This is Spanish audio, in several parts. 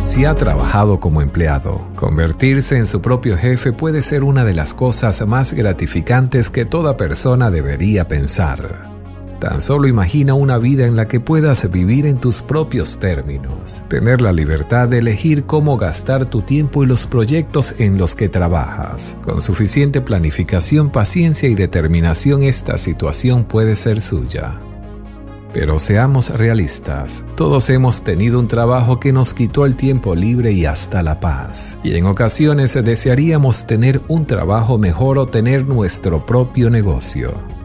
Si ha trabajado como empleado, convertirse en su propio jefe puede ser una de las cosas más gratificantes que toda persona debería pensar. Tan solo imagina una vida en la que puedas vivir en tus propios términos, tener la libertad de elegir cómo gastar tu tiempo y los proyectos en los que trabajas. Con suficiente planificación, paciencia y determinación esta situación puede ser suya. Pero seamos realistas, todos hemos tenido un trabajo que nos quitó el tiempo libre y hasta la paz. Y en ocasiones desearíamos tener un trabajo mejor o tener nuestro propio negocio.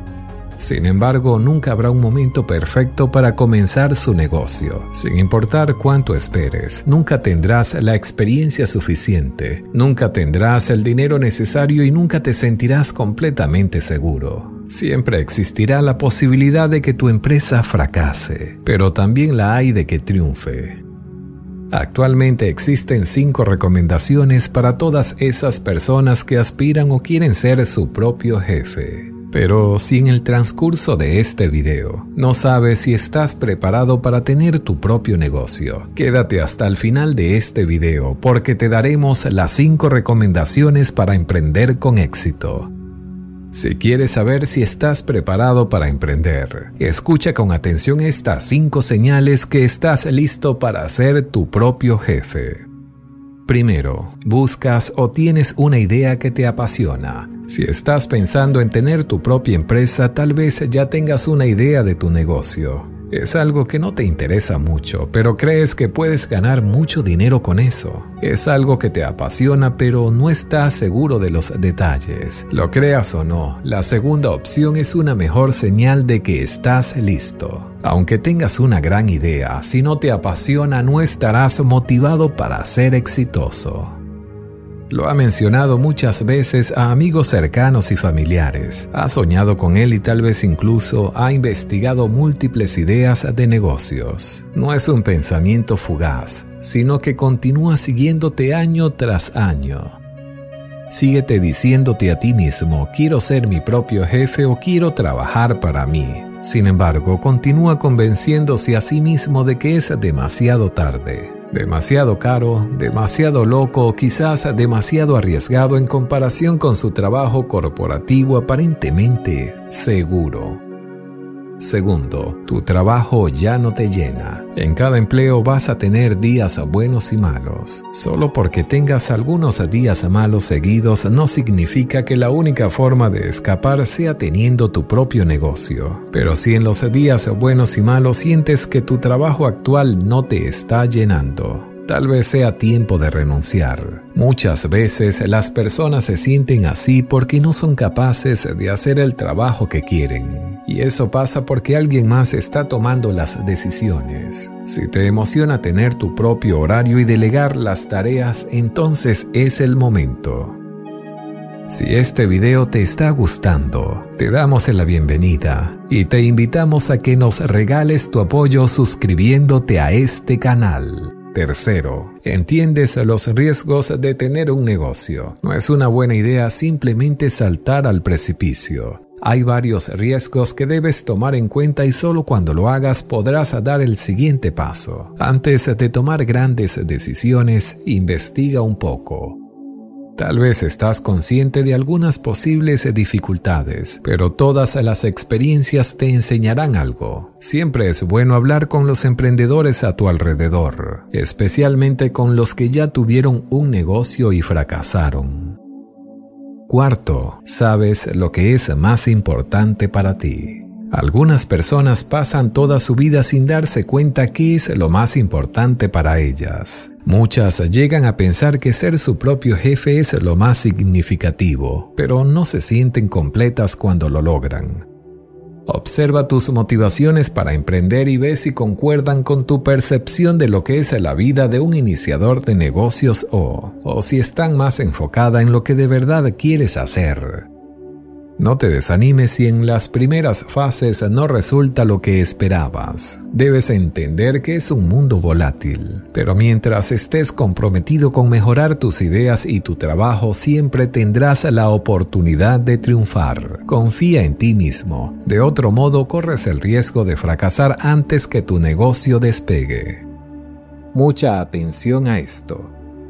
Sin embargo, nunca habrá un momento perfecto para comenzar su negocio. Sin importar cuánto esperes, nunca tendrás la experiencia suficiente, nunca tendrás el dinero necesario y nunca te sentirás completamente seguro. Siempre existirá la posibilidad de que tu empresa fracase, pero también la hay de que triunfe. Actualmente existen cinco recomendaciones para todas esas personas que aspiran o quieren ser su propio jefe. Pero si en el transcurso de este video no sabes si estás preparado para tener tu propio negocio, quédate hasta el final de este video porque te daremos las cinco recomendaciones para emprender con éxito. Si quieres saber si estás preparado para emprender, escucha con atención estas cinco señales que estás listo para ser tu propio jefe. Primero, buscas o tienes una idea que te apasiona. Si estás pensando en tener tu propia empresa, tal vez ya tengas una idea de tu negocio. Es algo que no te interesa mucho, pero crees que puedes ganar mucho dinero con eso. Es algo que te apasiona, pero no estás seguro de los detalles. Lo creas o no, la segunda opción es una mejor señal de que estás listo. Aunque tengas una gran idea, si no te apasiona no estarás motivado para ser exitoso. Lo ha mencionado muchas veces a amigos cercanos y familiares. Ha soñado con él y tal vez incluso ha investigado múltiples ideas de negocios. No es un pensamiento fugaz, sino que continúa siguiéndote año tras año. Síguete diciéndote a ti mismo, quiero ser mi propio jefe o quiero trabajar para mí. Sin embargo, continúa convenciéndose a sí mismo de que es demasiado tarde. Demasiado caro, demasiado loco, quizás demasiado arriesgado en comparación con su trabajo corporativo aparentemente seguro. Segundo, tu trabajo ya no te llena. En cada empleo vas a tener días buenos y malos. Solo porque tengas algunos días malos seguidos no significa que la única forma de escapar sea teniendo tu propio negocio. Pero si en los días buenos y malos sientes que tu trabajo actual no te está llenando, Tal vez sea tiempo de renunciar. Muchas veces las personas se sienten así porque no son capaces de hacer el trabajo que quieren. Y eso pasa porque alguien más está tomando las decisiones. Si te emociona tener tu propio horario y delegar las tareas, entonces es el momento. Si este video te está gustando, te damos la bienvenida y te invitamos a que nos regales tu apoyo suscribiéndote a este canal. Tercero, entiendes los riesgos de tener un negocio. No es una buena idea simplemente saltar al precipicio. Hay varios riesgos que debes tomar en cuenta y solo cuando lo hagas podrás dar el siguiente paso. Antes de tomar grandes decisiones, investiga un poco. Tal vez estás consciente de algunas posibles dificultades, pero todas las experiencias te enseñarán algo. Siempre es bueno hablar con los emprendedores a tu alrededor, especialmente con los que ya tuvieron un negocio y fracasaron. Cuarto, sabes lo que es más importante para ti. Algunas personas pasan toda su vida sin darse cuenta qué es lo más importante para ellas. Muchas llegan a pensar que ser su propio jefe es lo más significativo, pero no se sienten completas cuando lo logran. Observa tus motivaciones para emprender y ve si concuerdan con tu percepción de lo que es la vida de un iniciador de negocios o, o si están más enfocada en lo que de verdad quieres hacer. No te desanimes si en las primeras fases no resulta lo que esperabas. Debes entender que es un mundo volátil, pero mientras estés comprometido con mejorar tus ideas y tu trabajo, siempre tendrás la oportunidad de triunfar. Confía en ti mismo. De otro modo, corres el riesgo de fracasar antes que tu negocio despegue. Mucha atención a esto.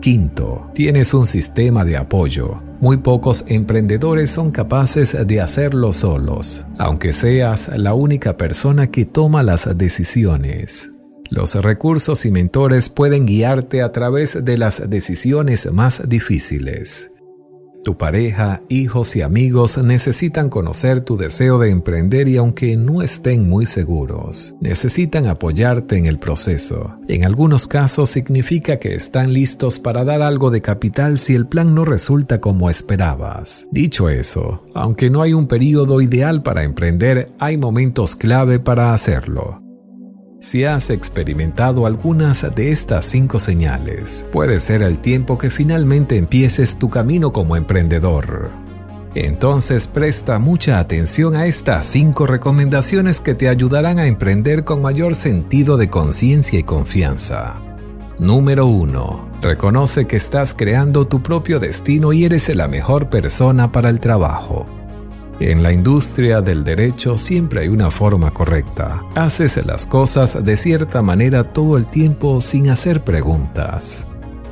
Quinto, tienes un sistema de apoyo. Muy pocos emprendedores son capaces de hacerlo solos, aunque seas la única persona que toma las decisiones. Los recursos y mentores pueden guiarte a través de las decisiones más difíciles. Tu pareja, hijos y amigos necesitan conocer tu deseo de emprender y aunque no estén muy seguros, necesitan apoyarte en el proceso. En algunos casos significa que están listos para dar algo de capital si el plan no resulta como esperabas. Dicho eso, aunque no hay un periodo ideal para emprender, hay momentos clave para hacerlo. Si has experimentado algunas de estas cinco señales, puede ser el tiempo que finalmente empieces tu camino como emprendedor. Entonces presta mucha atención a estas cinco recomendaciones que te ayudarán a emprender con mayor sentido de conciencia y confianza. Número 1. Reconoce que estás creando tu propio destino y eres la mejor persona para el trabajo. En la industria del derecho siempre hay una forma correcta. Haces las cosas de cierta manera todo el tiempo sin hacer preguntas.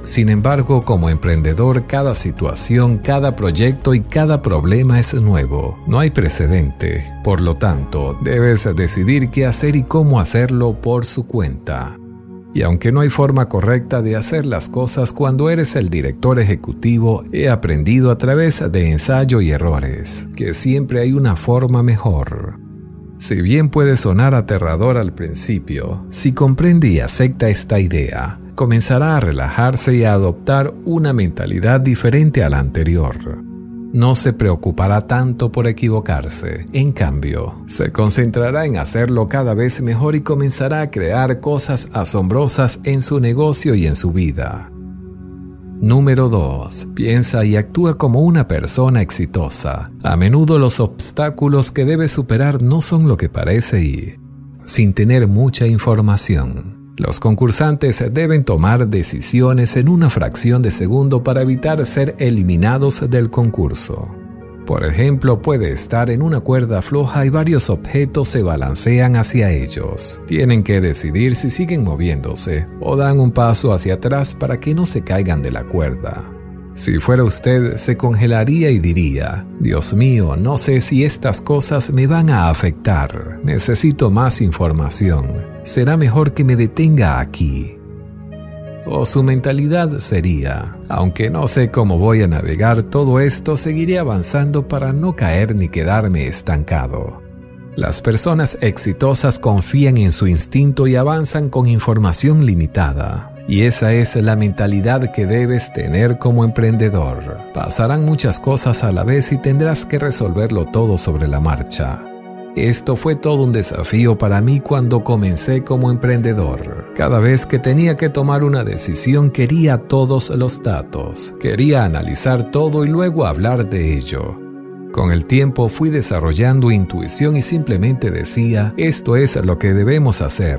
Sin embargo, como emprendedor, cada situación, cada proyecto y cada problema es nuevo. No hay precedente. Por lo tanto, debes decidir qué hacer y cómo hacerlo por su cuenta. Y aunque no hay forma correcta de hacer las cosas cuando eres el director ejecutivo, he aprendido a través de ensayo y errores que siempre hay una forma mejor. Si bien puede sonar aterrador al principio, si comprende y acepta esta idea, comenzará a relajarse y a adoptar una mentalidad diferente a la anterior no se preocupará tanto por equivocarse. En cambio, se concentrará en hacerlo cada vez mejor y comenzará a crear cosas asombrosas en su negocio y en su vida. Número 2. Piensa y actúa como una persona exitosa. A menudo los obstáculos que debe superar no son lo que parece y sin tener mucha información. Los concursantes deben tomar decisiones en una fracción de segundo para evitar ser eliminados del concurso. Por ejemplo, puede estar en una cuerda floja y varios objetos se balancean hacia ellos. Tienen que decidir si siguen moviéndose o dan un paso hacia atrás para que no se caigan de la cuerda. Si fuera usted, se congelaría y diría, Dios mío, no sé si estas cosas me van a afectar, necesito más información, será mejor que me detenga aquí. o su mentalidad sería, aunque no sé cómo voy a navegar todo esto, seguiré avanzando para no caer ni quedarme estancado. Las personas exitosas confían en su instinto y avanzan con información limitada. Y esa es la mentalidad que debes tener como emprendedor. Pasarán muchas cosas a la vez y tendrás que resolverlo todo sobre la marcha. Esto fue todo un desafío para mí cuando comencé como emprendedor. Cada vez que tenía que tomar una decisión quería todos los datos, quería analizar todo y luego hablar de ello. Con el tiempo fui desarrollando intuición y simplemente decía, esto es lo que debemos hacer.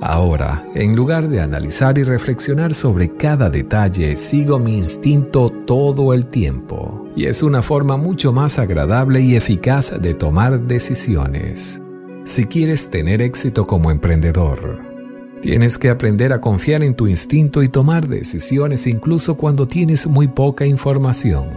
Ahora, en lugar de analizar y reflexionar sobre cada detalle, sigo mi instinto todo el tiempo. Y es una forma mucho más agradable y eficaz de tomar decisiones. Si quieres tener éxito como emprendedor, tienes que aprender a confiar en tu instinto y tomar decisiones incluso cuando tienes muy poca información.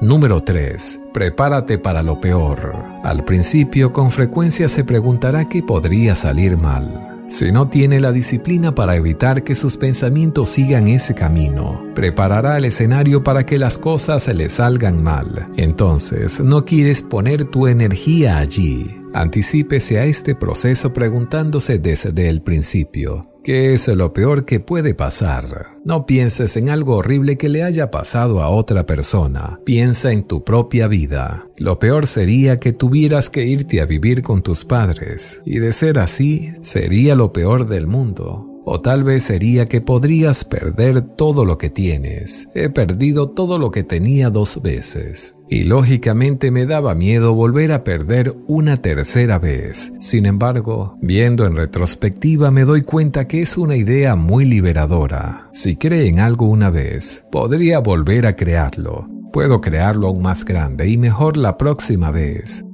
Número 3. Prepárate para lo peor. Al principio con frecuencia se preguntará qué podría salir mal. Si no tiene la disciplina para evitar que sus pensamientos sigan ese camino, preparará el escenario para que las cosas le salgan mal. Entonces, no quieres poner tu energía allí. Anticípese a este proceso preguntándose desde el principio, ¿Qué es lo peor que puede pasar? No pienses en algo horrible que le haya pasado a otra persona. Piensa en tu propia vida. Lo peor sería que tuvieras que irte a vivir con tus padres. Y de ser así, sería lo peor del mundo. O tal vez sería que podrías perder todo lo que tienes. He perdido todo lo que tenía dos veces. Y lógicamente me daba miedo volver a perder una tercera vez. Sin embargo, viendo en retrospectiva me doy cuenta que es una idea muy liberadora. Si cree en algo una vez, podría volver a crearlo. Puedo crearlo aún más grande y mejor la próxima vez.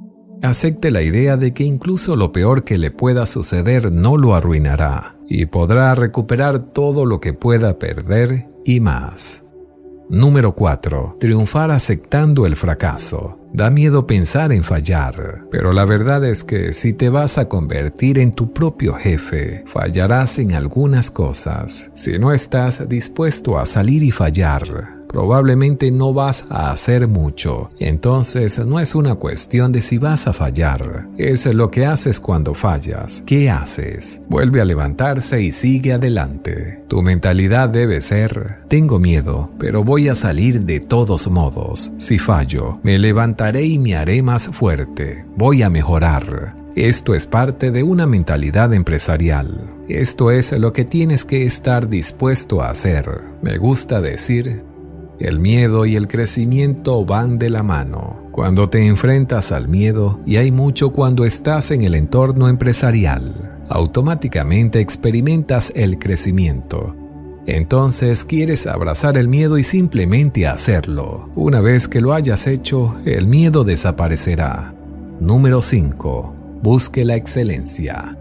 Acepte la idea de que incluso lo peor que le pueda suceder no lo arruinará y podrá recuperar todo lo que pueda perder y más. Número 4. Triunfar aceptando el fracaso. Da miedo pensar en fallar, pero la verdad es que si te vas a convertir en tu propio jefe, fallarás en algunas cosas. Si no estás dispuesto a salir y fallar, probablemente no vas a hacer mucho. Entonces no es una cuestión de si vas a fallar, es lo que haces cuando fallas. ¿Qué haces? Vuelve a levantarse y sigue adelante. Tu mentalidad debe ser, tengo miedo, pero voy a salir de todos modos. Si fallo, me levantaré y me haré más fuerte. Voy a mejorar. Esto es parte de una mentalidad empresarial. Esto es lo que tienes que estar dispuesto a hacer. Me gusta decir, el miedo y el crecimiento van de la mano. Cuando te enfrentas al miedo, y hay mucho cuando estás en el entorno empresarial, automáticamente experimentas el crecimiento. Entonces quieres abrazar el miedo y simplemente hacerlo. Una vez que lo hayas hecho, el miedo desaparecerá. Número 5. Busque la excelencia.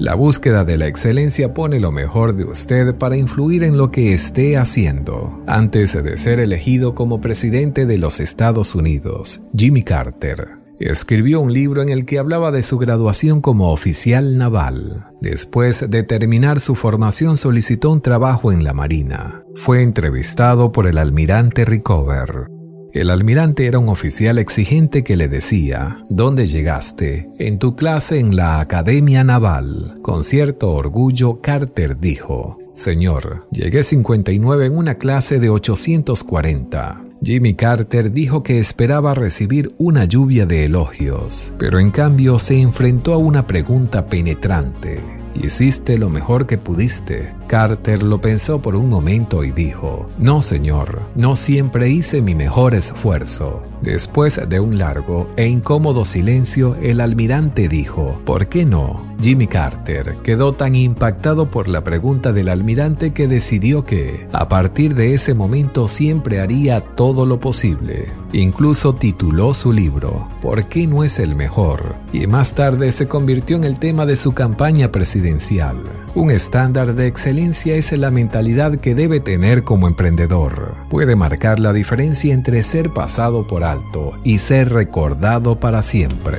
La búsqueda de la excelencia pone lo mejor de usted para influir en lo que esté haciendo. Antes de ser elegido como presidente de los Estados Unidos, Jimmy Carter escribió un libro en el que hablaba de su graduación como oficial naval. Después de terminar su formación solicitó un trabajo en la Marina. Fue entrevistado por el almirante Rickover, el almirante era un oficial exigente que le decía, ¿dónde llegaste? En tu clase en la Academia Naval. Con cierto orgullo, Carter dijo, Señor, llegué 59 en una clase de 840. Jimmy Carter dijo que esperaba recibir una lluvia de elogios, pero en cambio se enfrentó a una pregunta penetrante. Hiciste lo mejor que pudiste. Carter lo pensó por un momento y dijo, No, señor, no siempre hice mi mejor esfuerzo. Después de un largo e incómodo silencio, el almirante dijo, ¿por qué no? Jimmy Carter quedó tan impactado por la pregunta del almirante que decidió que, a partir de ese momento, siempre haría todo lo posible. Incluso tituló su libro, ¿Por qué no es el mejor? Y más tarde se convirtió en el tema de su campaña presidencial. Un estándar de excelencia es la mentalidad que debe tener como emprendedor. Puede marcar la diferencia entre ser pasado por alto y ser recordado para siempre.